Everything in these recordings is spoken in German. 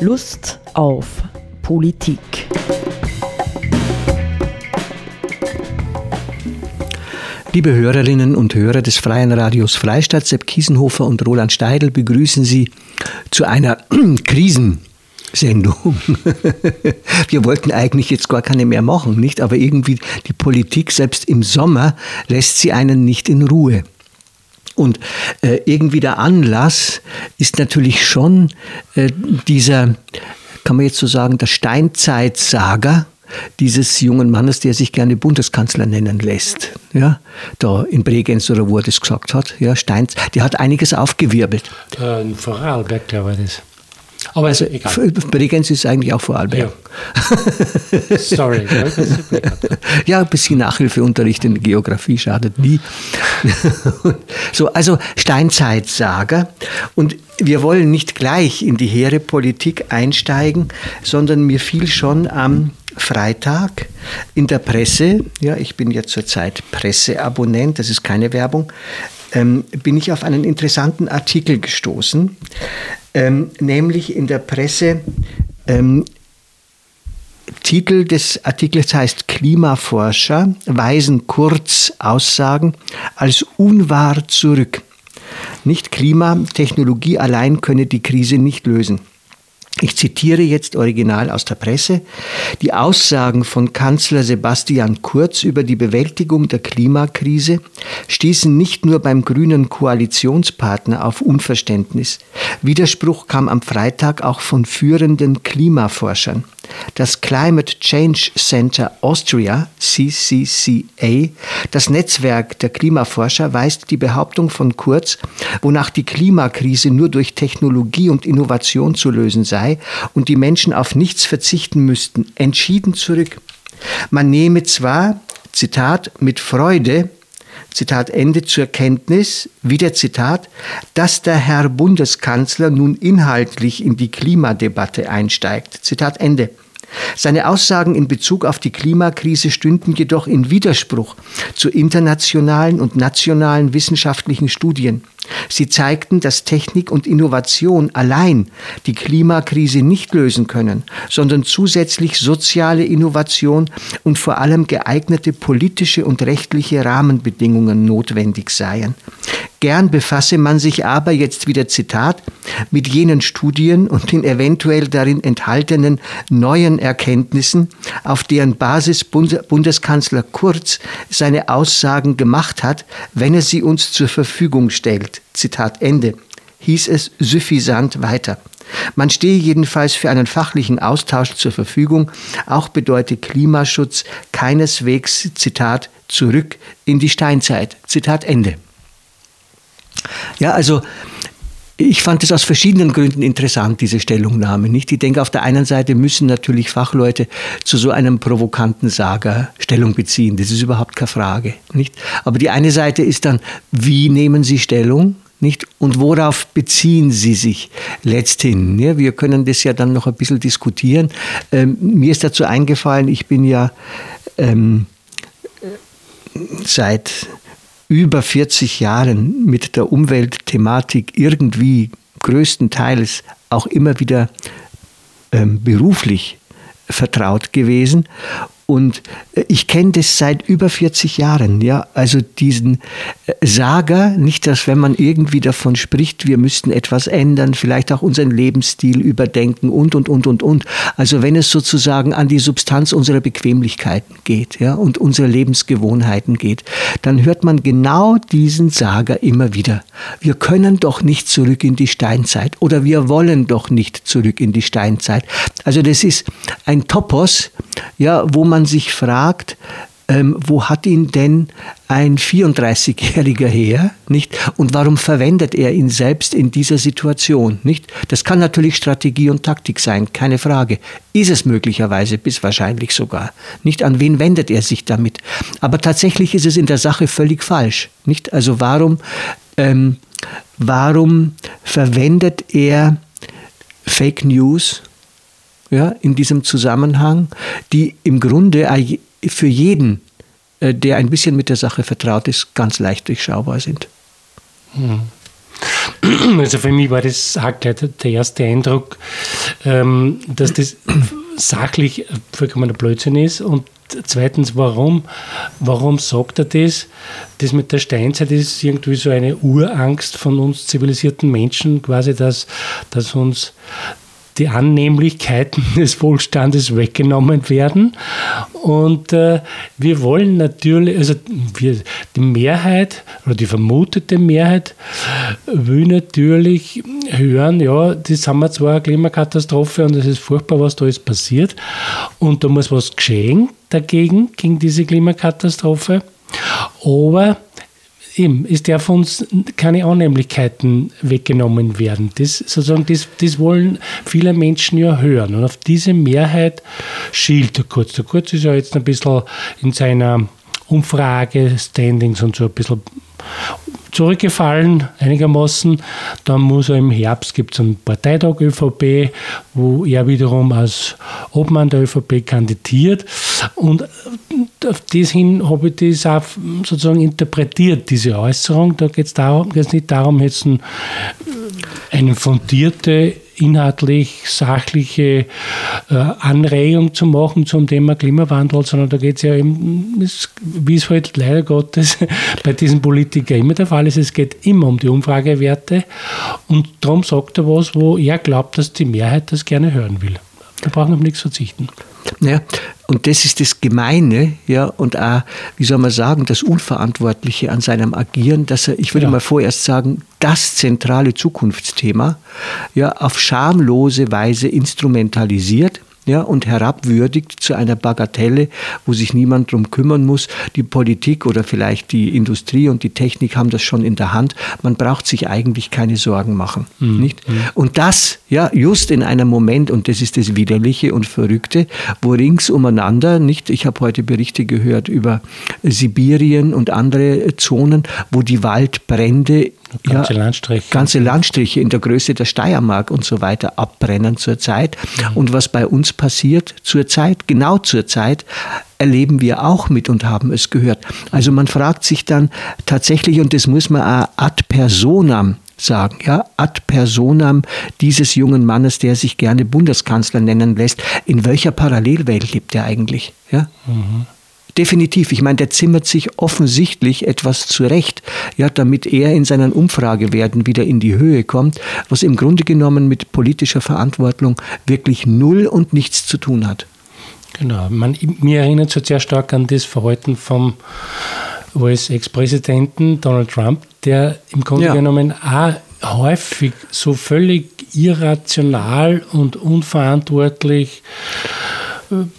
Lust auf Politik. Liebe Hörerinnen und Hörer des Freien Radios Freistadt, Sepp Kiesenhofer und Roland Steidl begrüßen Sie zu einer Krisensendung. Wir wollten eigentlich jetzt gar keine mehr machen, nicht? Aber irgendwie die Politik, selbst im Sommer, lässt sie einen nicht in Ruhe. Und äh, irgendwie der Anlass ist natürlich schon äh, dieser, kann man jetzt so sagen, der Steinzeitsager dieses jungen Mannes, der sich gerne Bundeskanzler nennen lässt. Ja, da in Bregenz oder wo er das gesagt hat. Ja, Stein, der hat einiges aufgewirbelt. Äh, Vorarlberg, glaube ich, das. Aber also, egal. Bregenz ist eigentlich auch Vorarlberg. Ja. Sorry. ja, ein bisschen Nachhilfeunterricht in Geografie schadet nie. so, also Steinzeitsager. Und wir wollen nicht gleich in die hehre Politik einsteigen, sondern mir fiel schon am Freitag in der Presse, ja, ich bin ja zurzeit Presseabonnent, das ist keine Werbung, ähm, bin ich auf einen interessanten Artikel gestoßen, ähm, nämlich in der Presse. Ähm, Titel des Artikels heißt Klimaforscher weisen kurz Aussagen als unwahr zurück. Nicht Klimatechnologie allein könne die Krise nicht lösen. Ich zitiere jetzt original aus der Presse. Die Aussagen von Kanzler Sebastian Kurz über die Bewältigung der Klimakrise stießen nicht nur beim grünen Koalitionspartner auf Unverständnis. Widerspruch kam am Freitag auch von führenden Klimaforschern. Das Climate Change Center Austria, CCCA, das Netzwerk der Klimaforscher, weist die Behauptung von Kurz, wonach die Klimakrise nur durch Technologie und Innovation zu lösen sei und die Menschen auf nichts verzichten müssten, entschieden zurück. Man nehme zwar, Zitat, mit Freude Zitat Ende, zur Kenntnis, wieder Zitat, dass der Herr Bundeskanzler nun inhaltlich in die Klimadebatte einsteigt. Zitat Ende. Seine Aussagen in Bezug auf die Klimakrise stünden jedoch in Widerspruch zu internationalen und nationalen wissenschaftlichen Studien. Sie zeigten, dass Technik und Innovation allein die Klimakrise nicht lösen können, sondern zusätzlich soziale Innovation und vor allem geeignete politische und rechtliche Rahmenbedingungen notwendig seien. Gern befasse man sich aber, jetzt wieder Zitat, mit jenen Studien und den eventuell darin enthaltenen neuen Erkenntnissen, auf deren Basis Bundeskanzler Kurz seine Aussagen gemacht hat, wenn er sie uns zur Verfügung stellt. Zitat Ende. Hieß es suffisant weiter. Man stehe jedenfalls für einen fachlichen Austausch zur Verfügung. Auch bedeutet Klimaschutz keineswegs, Zitat, zurück in die Steinzeit. Zitat Ende. Ja, also ich fand es aus verschiedenen Gründen interessant, diese Stellungnahme. Nicht? Ich denke, auf der einen Seite müssen natürlich Fachleute zu so einem provokanten Sager Stellung beziehen. Das ist überhaupt keine Frage. Nicht? Aber die eine Seite ist dann, wie nehmen Sie Stellung? Nicht? Und worauf beziehen Sie sich letzthin? Ja, wir können das ja dann noch ein bisschen diskutieren. Ähm, mir ist dazu eingefallen, ich bin ja ähm, seit über 40 Jahren mit der Umweltthematik irgendwie größtenteils auch immer wieder ähm, beruflich vertraut gewesen und äh, ich kenne das seit über 40 Jahren, ja. Also diesen äh, Sager, nicht, dass wenn man irgendwie davon spricht, wir müssten etwas ändern, vielleicht auch unseren Lebensstil überdenken und, und, und, und, und. Also wenn es sozusagen an die Substanz unserer Bequemlichkeiten geht, ja, und unsere Lebensgewohnheiten geht, dann hört man genau diesen Sager immer wieder. Wir können doch nicht zurück in die Steinzeit oder wir wollen doch nicht zurück in die Steinzeit. Also das ist ein Topos, ja, wo man sich fragt, ähm, wo hat ihn denn ein 34-Jähriger her, nicht? Und warum verwendet er ihn selbst in dieser Situation, nicht? Das kann natürlich Strategie und Taktik sein, keine Frage. Ist es möglicherweise, bis wahrscheinlich sogar, nicht? An wen wendet er sich damit? Aber tatsächlich ist es in der Sache völlig falsch, nicht? Also warum, ähm, warum verwendet er Fake News ja, in diesem Zusammenhang, die im Grunde für jeden, äh, der ein bisschen mit der Sache vertraut ist, ganz leicht durchschaubar sind. Hm. also für mich war das der erste Eindruck, ähm, dass das sachlich vollkommener Blödsinn ist und zweitens, warum, warum sagt er das? Das mit der Steinzeit ist irgendwie so eine Urangst von uns zivilisierten Menschen, quasi, dass, dass uns die Annehmlichkeiten des Wohlstandes weggenommen werden. Und äh, wir wollen natürlich, also wir, die Mehrheit oder die vermutete Mehrheit will natürlich hören, ja, das haben wir zwar eine Klimakatastrophe und es ist furchtbar, was da ist passiert und da muss was geschehen dagegen, gegen diese Klimakatastrophe. Aber eben, es darf uns keine Annehmlichkeiten weggenommen werden. Das, sozusagen, das, das wollen viele Menschen ja hören. Und auf diese Mehrheit schielt der Kurz. Der Kurz ist ja jetzt ein bisschen in seiner Umfrage, Standings und so ein bisschen zurückgefallen, einigermaßen. Dann muss er im Herbst gibt es einen Parteitag ÖVP, wo er wiederum als Obmann der ÖVP kandidiert. Und auf das hin habe ich das auch sozusagen interpretiert, diese Äußerung. Da geht es nicht darum, jetzt ein, eine fundierte inhaltlich sachliche äh, Anregung zu machen zum Thema Klimawandel, sondern da geht es ja eben, wie es halt leider Gottes bei diesen Politikern immer der Fall ist, es geht immer um die Umfragewerte und darum sagt er was, wo er glaubt, dass die Mehrheit das gerne hören will. Da brauchen wir auf nichts verzichten. Ja, und das ist das Gemeine, ja, und auch, wie soll man sagen, das Unverantwortliche an seinem Agieren, dass er, ich würde ja. mal vorerst sagen, das zentrale Zukunftsthema, ja, auf schamlose Weise instrumentalisiert ja, und herabwürdigt zu einer Bagatelle, wo sich niemand drum kümmern muss. Die Politik oder vielleicht die Industrie und die Technik haben das schon in der Hand. Man braucht sich eigentlich keine Sorgen machen. Mhm. Nicht? Mhm. Und das, ja, just in einem Moment, und das ist das Widerliche und Verrückte, wo rings umeinander, nicht, ich habe heute Berichte gehört über Sibirien und andere Zonen, wo die Waldbrände Ganze ja, Landstriche. Ganze Landstriche in der Größe der Steiermark und so weiter abbrennen zurzeit. Mhm. Und was bei uns passiert zurzeit, genau zurzeit, erleben wir auch mit und haben es gehört. Also man fragt sich dann tatsächlich, und das muss man auch ad personam sagen, ja, ad personam dieses jungen Mannes, der sich gerne Bundeskanzler nennen lässt, in welcher Parallelwelt lebt er eigentlich? Ja? Mhm. Definitiv. Ich meine, der zimmert sich offensichtlich etwas zurecht, ja, damit er in seinen Umfragewerten wieder in die Höhe kommt, was im Grunde genommen mit politischer Verantwortung wirklich null und nichts zu tun hat. Genau. Man, mir erinnert so sehr stark an das Verhalten vom US-Ex-Präsidenten Donald Trump, der im Grunde ja. genommen auch häufig so völlig irrational und unverantwortlich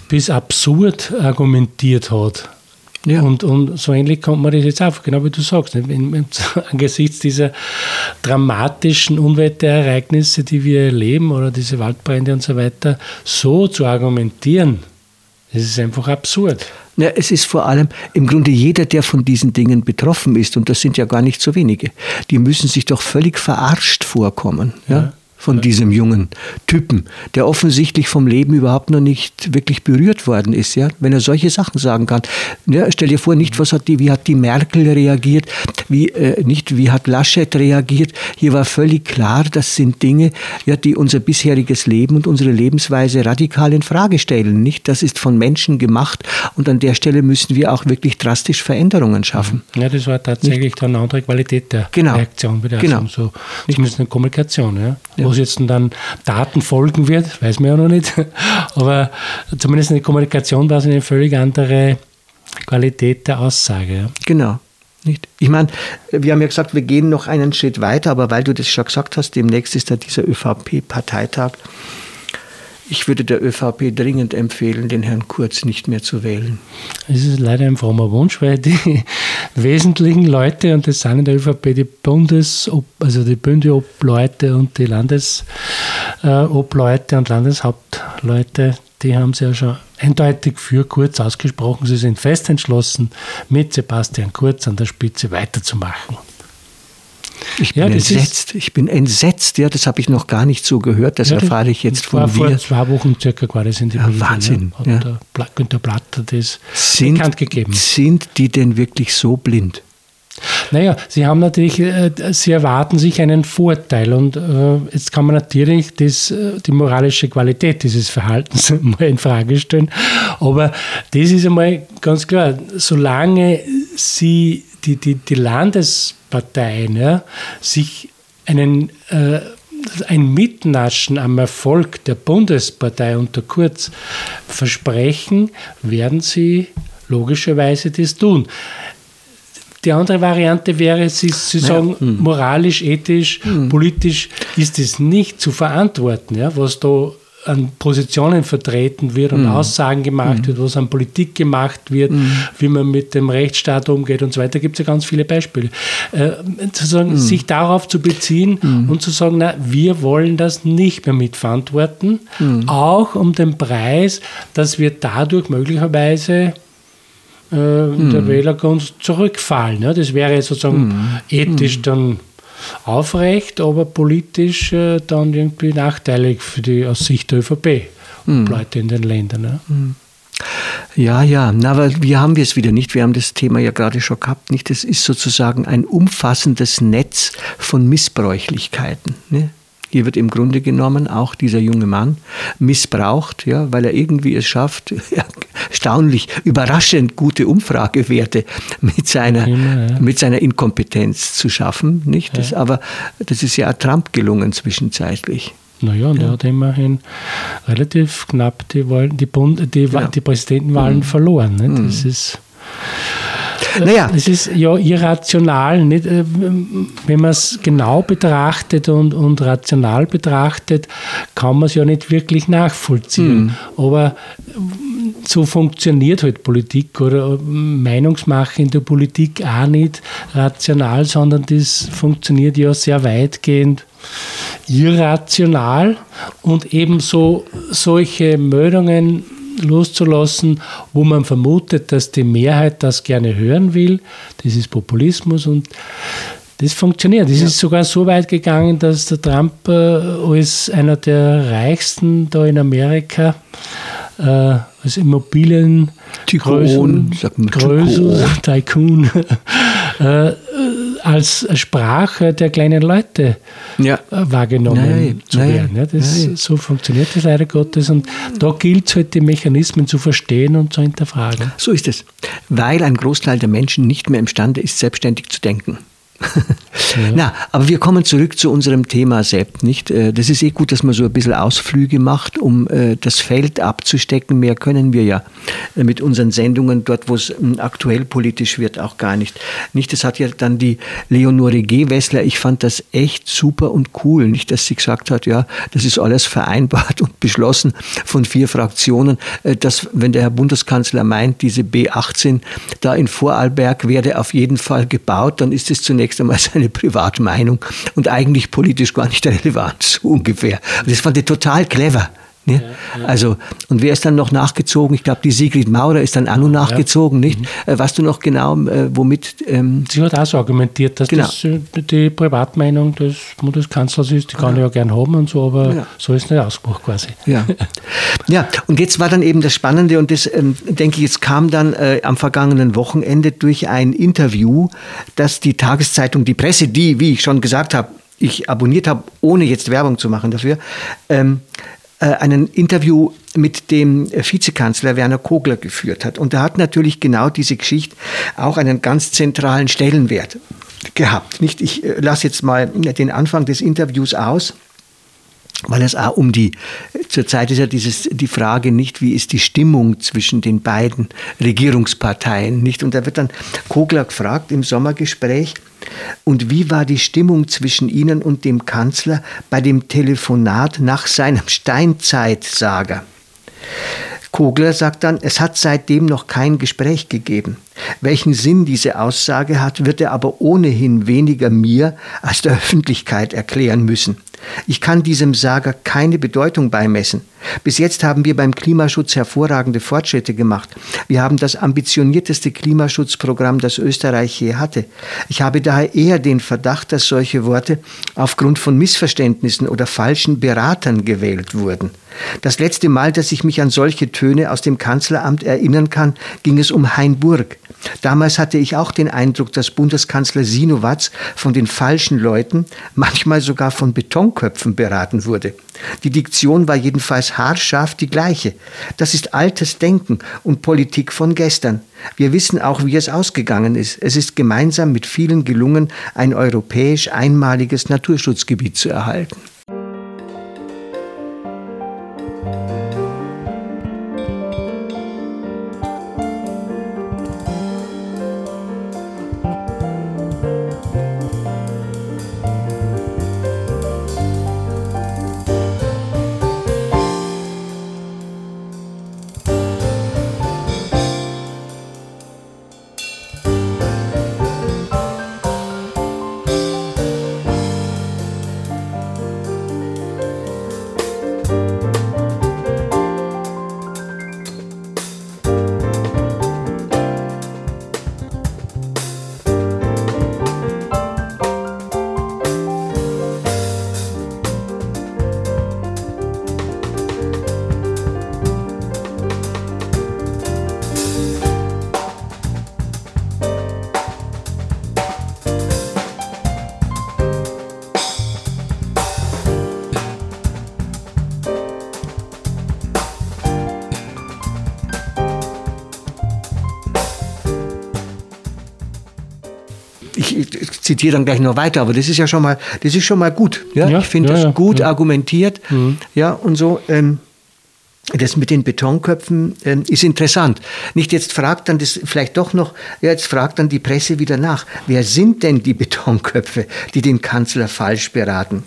bis absurd argumentiert hat. Ja. Und, und so ähnlich kommt man das jetzt auf, genau wie du sagst. Angesichts dieser dramatischen Unwetterereignisse, die wir erleben, oder diese Waldbrände und so weiter, so zu argumentieren, das ist einfach absurd. Ja, es ist vor allem im Grunde jeder, der von diesen Dingen betroffen ist, und das sind ja gar nicht so wenige, die müssen sich doch völlig verarscht vorkommen. Ja. ja? Von diesem jungen Typen, der offensichtlich vom Leben überhaupt noch nicht wirklich berührt worden ist, ja, wenn er solche Sachen sagen kann. Ja, stell dir vor, nicht was hat die, wie hat die Merkel reagiert, wie äh, nicht wie hat Laschet reagiert. Hier war völlig klar, das sind Dinge, ja, die unser bisheriges Leben und unsere Lebensweise radikal in Frage stellen. Nicht, das ist von Menschen gemacht und an der Stelle müssen wir auch wirklich drastisch Veränderungen schaffen. Ja, das war tatsächlich nicht? dann eine andere Qualität der genau. Reaktion, wieder genau. so zumindest eine Kommunikation, ja. ja was jetzt dann Daten folgen wird, weiß man ja noch nicht. Aber zumindest in der Kommunikation war es eine völlig andere Qualität der Aussage. Genau. Nicht? Ich meine, wir haben ja gesagt, wir gehen noch einen Schritt weiter, aber weil du das schon gesagt hast, demnächst ist da dieser ÖVP-Parteitag. Ich würde der ÖVP dringend empfehlen, den Herrn Kurz nicht mehr zu wählen. Es ist leider ein frommer Wunsch, weil die wesentlichen Leute, und das sind in der ÖVP die Bundes-, also die Bündeobleute und die Landesobleute und Landeshauptleute, die haben sich ja schon eindeutig für Kurz ausgesprochen. Sie sind fest entschlossen, mit Sebastian Kurz an der Spitze weiterzumachen. Ich bin ja, entsetzt. Ich bin entsetzt. Ja, das habe ich noch gar nicht so gehört. Das ja, erfahre ich jetzt von dir. Vor zwei Wochen circa war das in die ja, Wahnsinn. Ja. Hat ja. Günter Platter das sind, bekannt gegeben. Sind die denn wirklich so blind? Naja, Sie haben natürlich, äh, Sie erwarten sich einen Vorteil und äh, jetzt kann man natürlich das, äh, die moralische Qualität dieses Verhaltens mal in Frage stellen. Aber das ist einmal ganz klar, solange Sie, die, die, die Landesparteien, ja, sich einen äh, ein Mitnaschen am Erfolg der Bundespartei unter Kurz versprechen, werden sie logischerweise das tun. Die andere Variante wäre, Sie, Sie sagen, ja. hm. moralisch, ethisch, hm. politisch ist es nicht zu verantworten, ja, was da an Positionen vertreten wird und mhm. Aussagen gemacht mhm. wird, was an Politik gemacht wird, mhm. wie man mit dem Rechtsstaat umgeht und so weiter, gibt es ja ganz viele Beispiele. Äh, sozusagen, sich darauf zu beziehen und zu sagen, na, wir wollen das nicht mehr mitverantworten, auch um den Preis, dass wir dadurch möglicherweise äh, der Wählergunst zurückfallen. Ja? Das wäre sozusagen ethisch dann aufrecht, aber politisch äh, dann irgendwie nachteilig für die aus Sicht der ÖVP hm. Leute in den Ländern. Ja? Hm. Ja, ja, na, aber wir haben es wieder nicht. Wir haben das Thema ja gerade schon gehabt. Nicht, das ist sozusagen ein umfassendes Netz von Missbräuchlichkeiten. Ne? Hier wird im Grunde genommen auch dieser junge Mann missbraucht, ja, weil er irgendwie es schafft, erstaunlich, überraschend gute Umfragewerte mit seiner, Immer, ja. mit seiner Inkompetenz zu schaffen. Nicht? Das, Aber das ist ja Trump gelungen zwischenzeitlich. Naja, und ja. er hat immerhin relativ knapp die, Wahlen, die, Bund, die, genau. die Präsidentenwahlen mhm. verloren. Nicht? Mhm. Das ist naja. Es ist ja irrational, nicht? Äh, wenn man es genau betrachtet und, und rational betrachtet, kann man es ja nicht wirklich nachvollziehen. Mhm. Aber so funktioniert halt Politik oder Meinungsmache in der Politik auch nicht rational, sondern das funktioniert ja sehr weitgehend irrational und ebenso solche Meldungen loszulassen, wo man vermutet, dass die Mehrheit das gerne hören will. Das ist Populismus und das funktioniert. Es ja. ist sogar so weit gegangen, dass der Trump äh, als einer der reichsten da in Amerika äh, als Immobilien Tycoon, Größe, Tycoon, äh, als Sprache der kleinen Leute ja. Äh, wahrgenommen nein, zu nein, werden. Ja, das, so funktioniert das leider Gottes. Und da gilt es halt, die Mechanismen zu verstehen und zu hinterfragen. So ist es. Weil ein Großteil der Menschen nicht mehr imstande ist, selbstständig zu denken. Na, aber wir kommen zurück zu unserem Thema Sepp, nicht? Äh, das ist eh gut, dass man so ein bisschen Ausflüge macht, um äh, das Feld abzustecken. Mehr können wir ja äh, mit unseren Sendungen dort, wo es hm, aktuell politisch wird, auch gar nicht. Nicht, das hat ja dann die Leonore G. Wessler, ich fand das echt super und cool, nicht, dass sie gesagt hat, ja, das ist alles vereinbart und beschlossen von vier Fraktionen, dass, wenn der Herr Bundeskanzler meint, diese B18 da in Vorarlberg werde auf jeden Fall gebaut, dann ist es zunächst einmal seine Privatmeinung und eigentlich politisch gar nicht relevant, so ungefähr. Und das fand ich total clever. Ne? Ja, ja. Also, und wer ist dann noch nachgezogen? Ich glaube, die Sigrid Maurer ist dann auch noch nachgezogen, ja. nicht? Mhm. Äh, weißt du noch genau, äh, womit? Ähm Sie hat auch so argumentiert, dass genau. das äh, die Privatmeinung des Bundeskanzlers ist, die kann ich ja gern haben und so, aber so ist nicht Ausspruch quasi. Ja. ja, und jetzt war dann eben das Spannende und das, ähm, denke ich, jetzt kam dann äh, am vergangenen Wochenende durch ein Interview, dass die Tageszeitung, die Presse, die, wie ich schon gesagt habe, ich abonniert habe, ohne jetzt Werbung zu machen dafür, ähm, äh, einen Interview mit dem Vizekanzler Werner Kogler geführt hat. Und da hat natürlich genau diese Geschichte auch einen ganz zentralen Stellenwert gehabt. Nicht, ich äh, lasse jetzt mal den Anfang des Interviews aus weil es auch um die, zurzeit ist ja dieses, die Frage nicht, wie ist die Stimmung zwischen den beiden Regierungsparteien, nicht? Und da wird dann Kogler gefragt im Sommergespräch, und wie war die Stimmung zwischen Ihnen und dem Kanzler bei dem Telefonat nach seinem Steinzeitsager? Kogler sagt dann, es hat seitdem noch kein Gespräch gegeben. Welchen Sinn diese Aussage hat, wird er aber ohnehin weniger mir als der Öffentlichkeit erklären müssen. Ich kann diesem Sager keine Bedeutung beimessen. Bis jetzt haben wir beim Klimaschutz hervorragende Fortschritte gemacht. Wir haben das ambitionierteste Klimaschutzprogramm, das Österreich je hatte. Ich habe daher eher den Verdacht, dass solche Worte aufgrund von Missverständnissen oder falschen Beratern gewählt wurden. Das letzte Mal, dass ich mich an solche Töne aus dem Kanzleramt erinnern kann, ging es um Hainburg. Damals hatte ich auch den Eindruck, dass Bundeskanzler Sinowatz von den falschen Leuten, manchmal sogar von Betonköpfen beraten wurde. Die Diktion war jedenfalls haarscharf die gleiche. Das ist altes Denken und Politik von gestern. Wir wissen auch, wie es ausgegangen ist. Es ist gemeinsam mit vielen gelungen, ein europäisch einmaliges Naturschutzgebiet zu erhalten. Zitiere dann gleich noch weiter, aber das ist ja schon mal, das ist schon mal gut. Ja? ja ich finde ja, das gut argumentiert. Mhm. Ja, und so. Ähm, das mit den Betonköpfen äh, ist interessant. Nicht jetzt fragt dann das vielleicht doch noch, ja, jetzt fragt dann die Presse wieder nach, wer sind denn die Betonköpfe, die den Kanzler falsch beraten?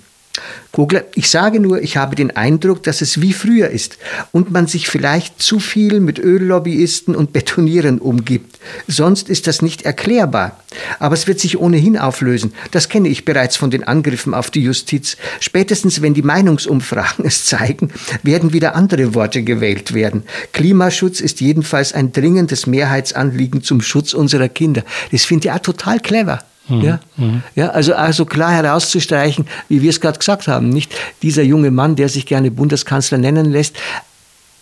Kogler, ich sage nur, ich habe den Eindruck, dass es wie früher ist und man sich vielleicht zu viel mit Öllobbyisten und Betonieren umgibt. Sonst ist das nicht erklärbar. Aber es wird sich ohnehin auflösen. Das kenne ich bereits von den Angriffen auf die Justiz. Spätestens, wenn die Meinungsumfragen es zeigen, werden wieder andere Worte gewählt werden. Klimaschutz ist jedenfalls ein dringendes Mehrheitsanliegen zum Schutz unserer Kinder. Das finde ich auch total clever. Mhm. Ja? Ja, also, also klar herauszustreichen, wie wir es gerade gesagt haben, nicht dieser junge Mann, der sich gerne Bundeskanzler nennen lässt,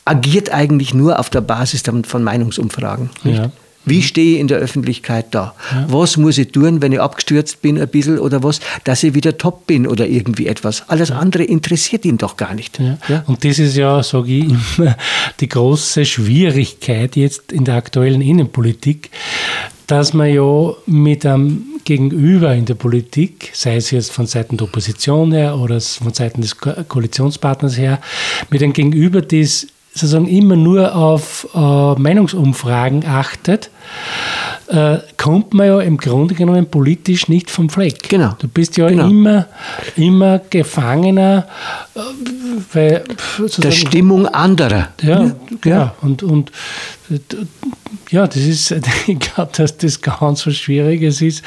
agiert eigentlich nur auf der Basis von Meinungsumfragen. Ja. Wie stehe ich in der Öffentlichkeit da? Ja. Was muss ich tun, wenn ich abgestürzt bin ein bisschen oder was, dass ich wieder top bin oder irgendwie etwas? Alles andere interessiert ihn doch gar nicht. Ja. Ja? Und das ist ja, sage ich immer, die große Schwierigkeit jetzt in der aktuellen Innenpolitik, dass man ja mit einem Gegenüber in der Politik, sei es jetzt von Seiten der Opposition her oder von Seiten des Koalitionspartners her, mit einem Gegenüber, das sozusagen immer nur auf äh, Meinungsumfragen achtet, äh, kommt man ja im Grunde genommen politisch nicht vom Fleck. Genau. Du bist ja genau. immer, immer Gefangener äh, weil, der Stimmung anderer. Ja, ja. ja. Und, und ja, das ist, ich glaube, dass das ganz was Schwieriges ist,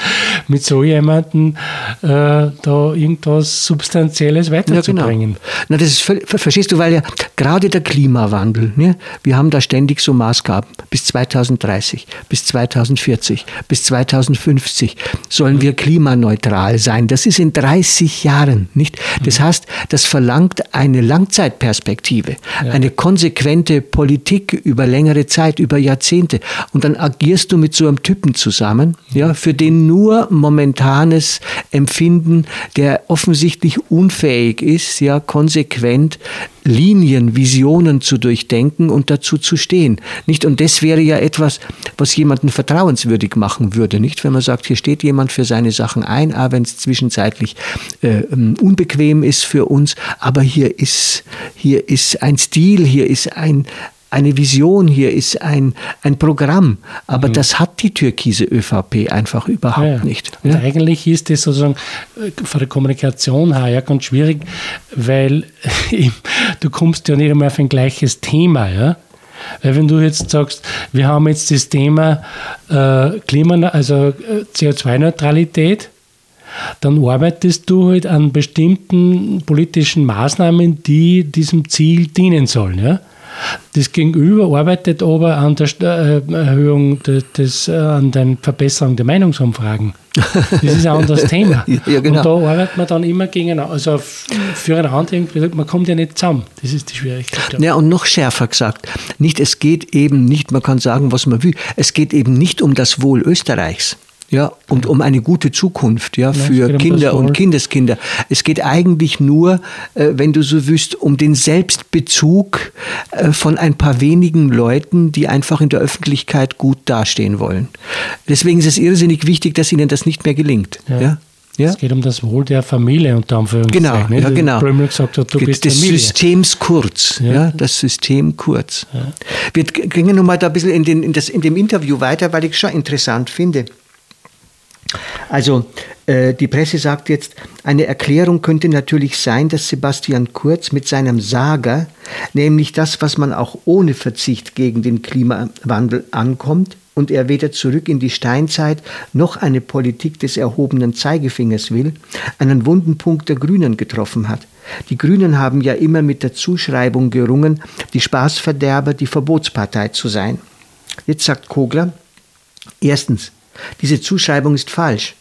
mit so jemandem äh, da irgendwas Substanzielles weiterzubringen. Ja, genau. Na, das ist, verstehst du, weil ja gerade der Klimawandel, ne, wir haben da ständig so Maßgaben, bis 2030, bis 2040, bis 2050 sollen wir klimaneutral sein. Das ist in 30 Jahren, nicht? Das mhm. heißt, das verlangt eine Langzeitperspektive, ja. eine konsequente Politik über längere Zeit, über Jahrzehnte. Und dann agierst du mit so einem Typen zusammen, ja, für den nur momentanes Empfinden, der offensichtlich unfähig ist, ja, konsequent Linien, Visionen zu durchdenken und dazu zu stehen. Nicht? Und das wäre ja etwas, was jemanden vertrauenswürdig machen würde. Nicht? Wenn man sagt, hier steht jemand für seine Sachen ein, auch wenn es zwischenzeitlich äh, ähm, unbequem ist für uns, aber hier ist, hier ist ein Stil, hier ist ein, eine Vision, hier ist ein, ein Programm. Aber mhm. das hat die türkise ÖVP einfach überhaupt ja, nicht. Ja? eigentlich ist das sozusagen äh, von der Kommunikation her ja ganz schwierig, weil du kommst ja nicht einmal auf ein gleiches Thema. Ja? Weil wenn du jetzt sagst, wir haben jetzt das Thema äh, Klima, also äh, CO2-Neutralität, dann arbeitest du halt an bestimmten politischen Maßnahmen, die diesem Ziel dienen sollen. Ja? Das Gegenüber arbeitet aber an der äh, Erhöhung des, äh, an der Verbesserung der Meinungsumfragen. Das ist ein anderes Thema. ja, genau. Und da arbeitet man dann immer gegeneinander, also füreinander, man kommt ja nicht zusammen. Das ist die Schwierigkeit. Ja, und noch schärfer gesagt, nicht, es geht eben nicht, man kann sagen, was man will, es geht eben nicht um das Wohl Österreichs. Ja, und um eine gute Zukunft, ja, für ja, Kinder und Kindeskinder. Es geht eigentlich nur, äh, wenn du so wüsst, um den Selbstbezug äh, von ein paar wenigen Leuten, die einfach in der Öffentlichkeit gut dastehen wollen. Deswegen ist es irrsinnig wichtig, dass ihnen das nicht mehr gelingt. Ja. ja? Ja? Es geht um das Wohl der Familie unter Anführungszeichen. Genau, ja, genau. Blömel gesagt hat, du des bist Familie. Systems kurz. Ja. ja. das System kurz. Ja. Wir gehen nochmal da ein bisschen in, den, in, das, in dem Interview weiter, weil ich es schon interessant finde. Also äh, die Presse sagt jetzt, eine Erklärung könnte natürlich sein, dass Sebastian Kurz mit seinem Sager, nämlich das, was man auch ohne Verzicht gegen den Klimawandel ankommt, und er weder zurück in die Steinzeit noch eine Politik des erhobenen Zeigefingers will, einen wunden Punkt der Grünen getroffen hat. Die Grünen haben ja immer mit der Zuschreibung gerungen, die Spaßverderber, die Verbotspartei zu sein. Jetzt sagt Kogler, erstens, diese Zuschreibung ist falsch.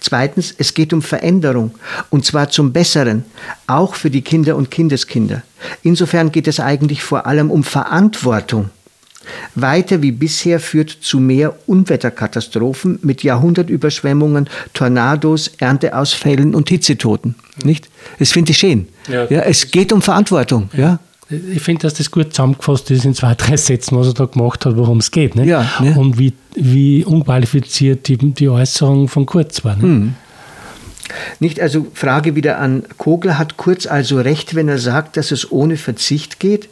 Zweitens, es geht um Veränderung, und zwar zum Besseren, auch für die Kinder und Kindeskinder. Insofern geht es eigentlich vor allem um Verantwortung. Weiter wie bisher führt zu mehr Unwetterkatastrophen mit Jahrhundertüberschwemmungen, Tornados, Ernteausfällen und Hitzetoten. Nicht? Das finde ich schön. Ja, ja, es geht um Verantwortung. Ja ich finde, dass das gut zusammengefasst ist in zwei, drei Sätzen, was er da gemacht hat, worum es geht. Ne? Ja, ne? Und wie, wie unqualifiziert die, die Äußerung von Kurz war. Ne? Hm. Nicht also Frage wieder an Kogler, hat Kurz also recht, wenn er sagt, dass es ohne Verzicht geht?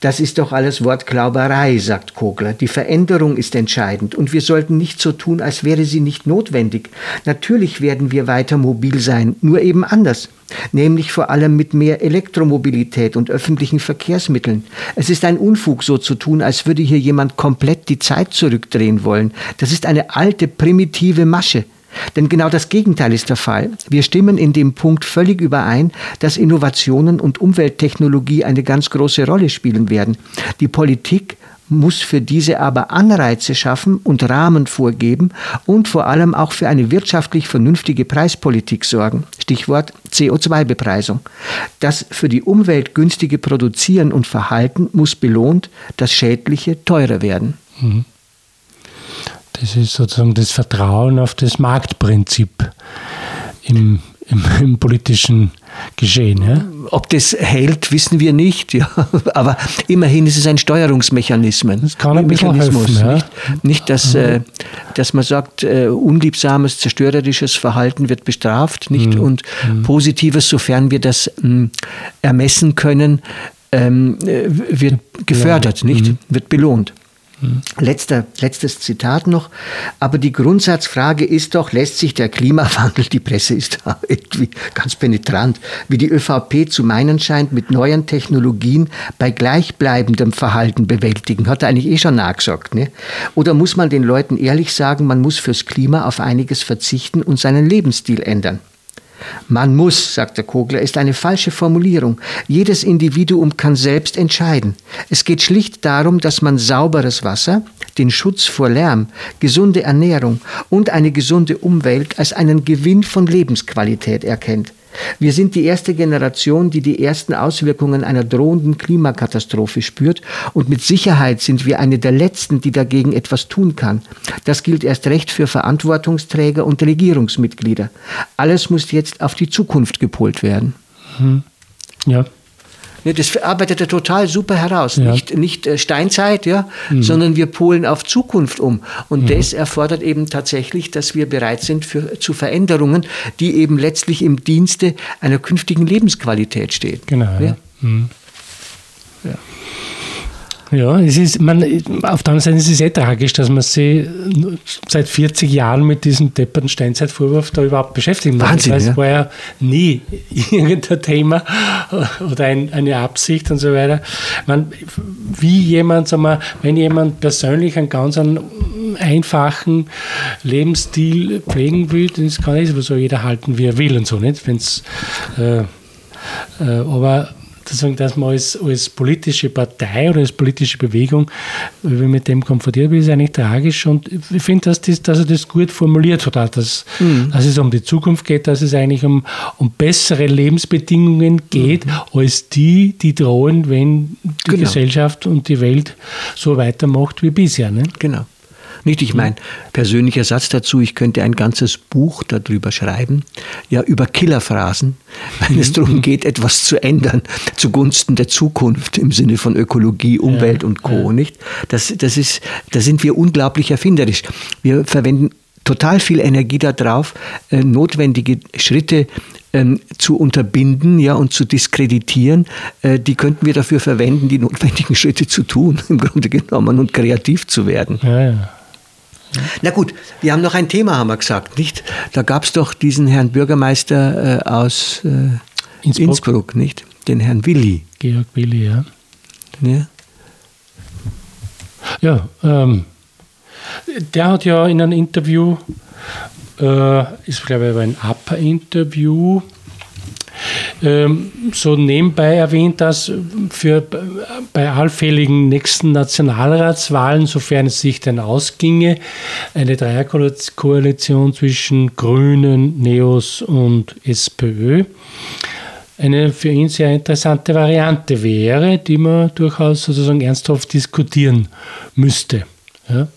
Das ist doch alles Wortglauberei, sagt Kogler. Die Veränderung ist entscheidend und wir sollten nicht so tun, als wäre sie nicht notwendig. Natürlich werden wir weiter mobil sein, nur eben anders. Nämlich vor allem mit mehr Elektromobilität und öffentlichen Verkehrsmitteln. Es ist ein Unfug, so zu tun, als würde hier jemand komplett die Zeit zurückdrehen wollen. Das ist eine alte, primitive Masche. Denn genau das Gegenteil ist der Fall. Wir stimmen in dem Punkt völlig überein, dass Innovationen und Umwelttechnologie eine ganz große Rolle spielen werden. Die Politik muss für diese aber Anreize schaffen und Rahmen vorgeben und vor allem auch für eine wirtschaftlich vernünftige Preispolitik sorgen. Stichwort CO2-Bepreisung. Das für die Umwelt günstige Produzieren und Verhalten muss belohnt, das Schädliche teurer werden. Mhm. Das ist sozusagen das Vertrauen auf das Marktprinzip im, im, im politischen Geschehen. Ja? Ob das hält, wissen wir nicht. Ja. Aber immerhin ist es ein Steuerungsmechanismus. Das kann ein Mechanismus. Helfen, ja. nicht, nicht dass, mhm. äh, dass man sagt, äh, unliebsames, zerstörerisches Verhalten wird bestraft nicht? Mhm. und mhm. positives, sofern wir das mh, ermessen können, ähm, äh, wird gefördert, nicht? Mhm. wird belohnt. Letzter, letztes Zitat noch. Aber die Grundsatzfrage ist doch, lässt sich der Klimawandel, die Presse ist da irgendwie ganz penetrant, wie die ÖVP zu meinen scheint, mit neuen Technologien bei gleichbleibendem Verhalten bewältigen? Hat er eigentlich eh schon nachgesagt. Ne? Oder muss man den Leuten ehrlich sagen, man muss fürs Klima auf einiges verzichten und seinen Lebensstil ändern? Man muss, sagt der Kogler, ist eine falsche Formulierung. Jedes Individuum kann selbst entscheiden. Es geht schlicht darum, dass man sauberes Wasser, den Schutz vor Lärm, gesunde Ernährung und eine gesunde Umwelt als einen Gewinn von Lebensqualität erkennt. Wir sind die erste Generation, die die ersten Auswirkungen einer drohenden Klimakatastrophe spürt und mit Sicherheit sind wir eine der letzten, die dagegen etwas tun kann. Das gilt erst recht für Verantwortungsträger und Regierungsmitglieder. Alles muss jetzt auf die Zukunft gepolt werden. Hm. Ja. Das arbeitet er total super heraus. Ja. Nicht, nicht äh, Steinzeit, ja, mhm. sondern wir polen auf Zukunft um. Und mhm. das erfordert eben tatsächlich, dass wir bereit sind für, zu Veränderungen, die eben letztlich im Dienste einer künftigen Lebensqualität stehen. Genau. Ja. Mhm. Ja, es ist, man, auf der anderen Seite ist es eh tragisch, dass man sich seit 40 Jahren mit diesem depperten Steinzeitvorwurf da überhaupt beschäftigen muss. Wahnsinn, das ja. war ja nie irgendein Thema oder ein, eine Absicht und so weiter. Man, wie jemand, sagen wir, wenn jemand persönlich einen ganz einfachen Lebensstil pflegen will, das kann nicht so jeder halten, wie er will und so, nicht? Wenn's, äh, äh, aber sozusagen, dass man als, als politische Partei oder als politische Bewegung, mit dem konfrontiert wird, ist eigentlich tragisch. Und ich finde, dass, das, dass er das gut formuliert hat, dass, mhm. dass es um die Zukunft geht, dass es eigentlich um, um bessere Lebensbedingungen geht, mhm. als die, die drohen, wenn die genau. Gesellschaft und die Welt so weitermacht wie bisher. Ne? Genau. Nicht, ich meine, persönlicher Satz dazu, ich könnte ein ganzes Buch darüber schreiben, ja, über Killerphrasen, wenn es darum geht, etwas zu ändern zugunsten der Zukunft im Sinne von Ökologie, Umwelt ja, und Co. Ja. Nicht? Das, das ist, da sind wir unglaublich erfinderisch. Wir verwenden total viel Energie darauf, äh, notwendige Schritte ähm, zu unterbinden ja, und zu diskreditieren, äh, die könnten wir dafür verwenden, die notwendigen Schritte zu tun, im Grunde genommen, und kreativ zu werden. Ja, ja. Na gut, wir haben noch ein Thema, haben wir gesagt, nicht? Da gab es doch diesen Herrn Bürgermeister äh, aus äh, Innsbruck. Innsbruck. nicht? Den Herrn Willi. Georg Willi, ja. Ja, ja ähm, der hat ja in einem Interview, äh, ist glaube ich ein Upper-Interview, so nebenbei erwähnt, dass für bei allfälligen nächsten Nationalratswahlen, sofern es sich denn ausginge, eine Dreierkoalition zwischen Grünen, Neos und SPÖ eine für ihn sehr interessante Variante wäre, die man durchaus sozusagen ernsthaft diskutieren müsste. Ja.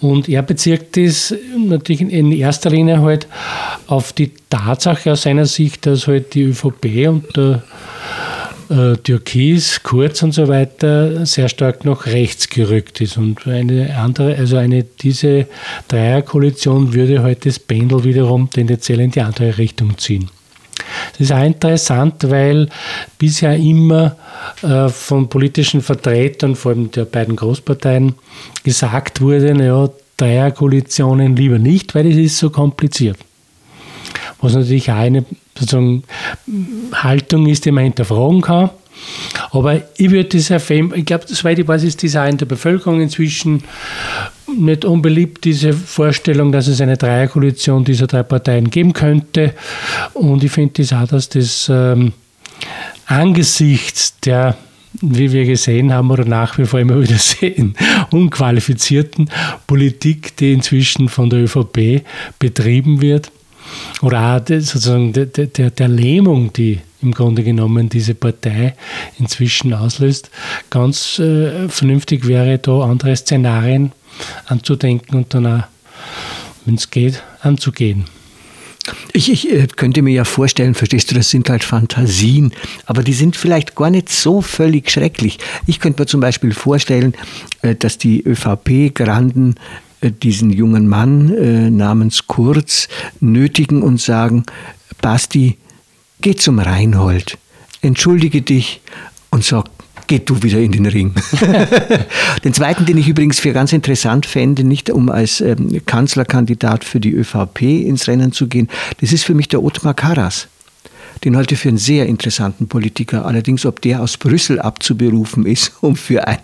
Und er bezieht das natürlich in erster Linie halt auf die Tatsache aus seiner Sicht, dass halt die ÖVP und der äh, Türkis, Kurz und so weiter sehr stark nach rechts gerückt ist. Und eine andere, also eine, diese Dreierkoalition würde halt das Pendel wiederum tendenziell in die andere Richtung ziehen. Das ist auch interessant, weil bisher immer äh, von politischen Vertretern, vor allem der beiden Großparteien, gesagt wurde, naja, Dreierkoalitionen lieber nicht, weil es ist so kompliziert. Was natürlich auch eine sozusagen, Haltung ist, die man hinterfragen kann. Aber ich würde das erfämen, ich glaube, soweit ich weiß, ist das auch in der Bevölkerung inzwischen nicht unbeliebt, diese Vorstellung, dass es eine Dreierkoalition dieser drei Parteien geben könnte. Und ich finde das auch, dass das ähm, angesichts der wie wir gesehen haben oder nach wie vor immer wieder sehen, unqualifizierten Politik, die inzwischen von der ÖVP betrieben wird, oder auch sozusagen der, der, der Lähmung, die im Grunde genommen diese Partei inzwischen auslöst, ganz äh, vernünftig wäre, da andere Szenarien anzudenken und dann auch, wenn es geht, anzugehen. Ich, ich äh, könnte mir ja vorstellen, verstehst du, das sind halt Fantasien, aber die sind vielleicht gar nicht so völlig schrecklich. Ich könnte mir zum Beispiel vorstellen, äh, dass die ÖVP-Granden äh, diesen jungen Mann namens Kurz nötigen und sagen, Basti, geh zum Reinhold, entschuldige dich und sag geh du wieder in den Ring. den zweiten, den ich übrigens für ganz interessant fände, nicht um als ähm, Kanzlerkandidat für die ÖVP ins Rennen zu gehen, das ist für mich der Ottmar Karas den halte ich für einen sehr interessanten Politiker. Allerdings, ob der aus Brüssel abzuberufen ist, um für eine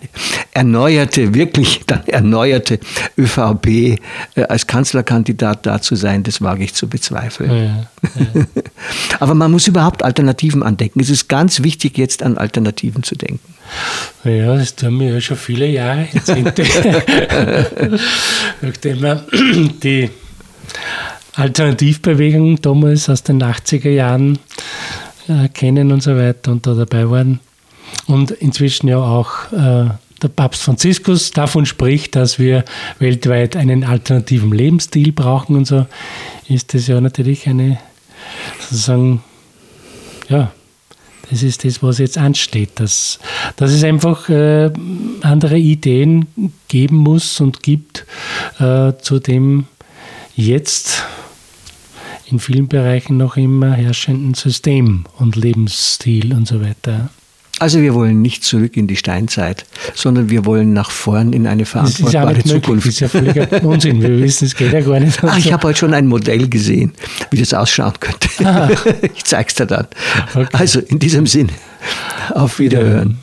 erneuerte, wirklich dann erneuerte ÖVP äh, als Kanzlerkandidat da zu sein, das wage ich zu bezweifeln. Ja, ja. Aber man muss überhaupt Alternativen andenken. Es ist ganz wichtig, jetzt an Alternativen zu denken. Ja, das tun wir ja schon viele Jahre, Jahrzehnte. Nachdem wir die Alternativbewegungen damals aus den 80er Jahren äh, kennen und so weiter und da dabei waren. Und inzwischen ja auch äh, der Papst Franziskus davon spricht, dass wir weltweit einen alternativen Lebensstil brauchen und so, ist das ja natürlich eine, sozusagen, ja, das ist das, was jetzt ansteht, dass, dass es einfach äh, andere Ideen geben muss und gibt äh, zu dem jetzt in vielen Bereichen noch immer herrschenden System und Lebensstil und so weiter. Also wir wollen nicht zurück in die Steinzeit, sondern wir wollen nach vorn in eine verantwortbare das ist ja Zukunft. Das ist ja völliger Unsinn. Wir wissen, es geht ja gar nicht. Ach, ich habe heute schon ein Modell gesehen, wie das ausschauen könnte. Ah. Ich zeige es dir dann. Okay. Also in diesem Sinne, auf Wiederhören.